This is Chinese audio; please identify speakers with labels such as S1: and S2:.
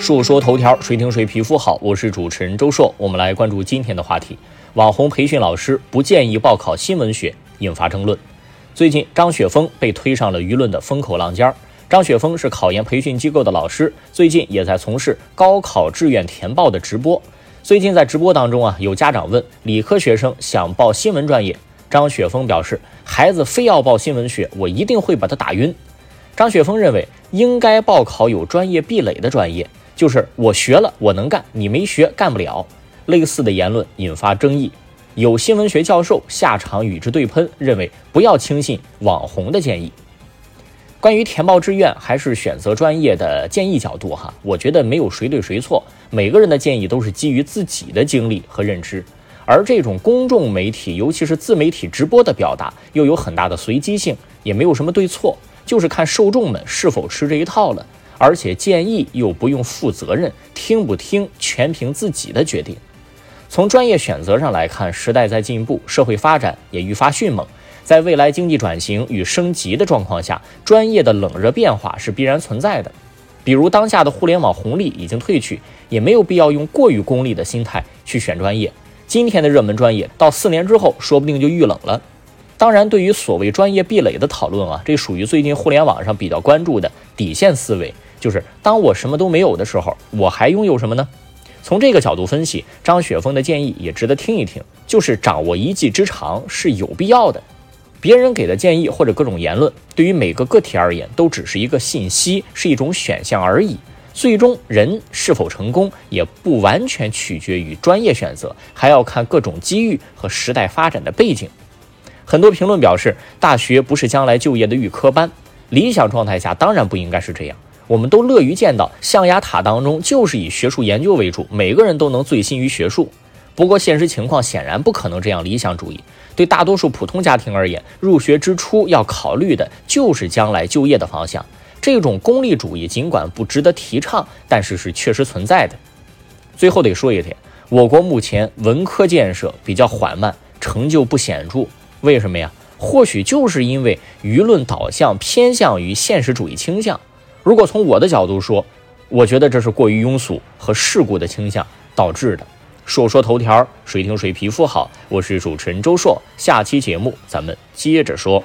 S1: 述说头条，谁听谁皮肤好。我是主持人周硕，我们来关注今天的话题：网红培训老师不建议报考新闻学，引发争论。最近，张雪峰被推上了舆论的风口浪尖儿。张雪峰是考研培训机构的老师，最近也在从事高考志愿填报的直播。最近在直播当中啊，有家长问理科学生想报新闻专业，张雪峰表示，孩子非要报新闻学，我一定会把他打晕。张雪峰认为，应该报考有专业壁垒的专业。就是我学了，我能干；你没学，干不了。类似的言论引发争议，有新闻学教授下场与之对喷，认为不要轻信网红的建议。关于填报志愿还是选择专业的建议角度，哈，我觉得没有谁对谁错，每个人的建议都是基于自己的经历和认知。而这种公众媒体，尤其是自媒体直播的表达，又有很大的随机性，也没有什么对错，就是看受众们是否吃这一套了。而且建议又不用负责任，听不听全凭自己的决定。从专业选择上来看，时代在进步，社会发展也愈发迅猛。在未来经济转型与升级的状况下，专业的冷热变化是必然存在的。比如当下的互联网红利已经褪去，也没有必要用过于功利的心态去选专业。今天的热门专业，到四年之后说不定就遇冷了。当然，对于所谓专业壁垒的讨论啊，这属于最近互联网上比较关注的底线思维。就是当我什么都没有的时候，我还拥有什么呢？从这个角度分析，张雪峰的建议也值得听一听。就是掌握一技之长是有必要的。别人给的建议或者各种言论，对于每个个体而言都只是一个信息，是一种选项而已。最终人是否成功，也不完全取决于专业选择，还要看各种机遇和时代发展的背景。很多评论表示，大学不是将来就业的预科班。理想状态下，当然不应该是这样。我们都乐于见到象牙塔当中就是以学术研究为主，每个人都能醉心于学术。不过现实情况显然不可能这样理想主义。对大多数普通家庭而言，入学之初要考虑的就是将来就业的方向。这种功利主义尽管不值得提倡，但是是确实存在的。最后得说一点，我国目前文科建设比较缓慢，成就不显著。为什么呀？或许就是因为舆论导向偏向于现实主义倾向。如果从我的角度说，我觉得这是过于庸俗和世故的倾向导致的。说说头条，谁听谁皮肤好。我是主持人周硕，下期节目咱们接着说。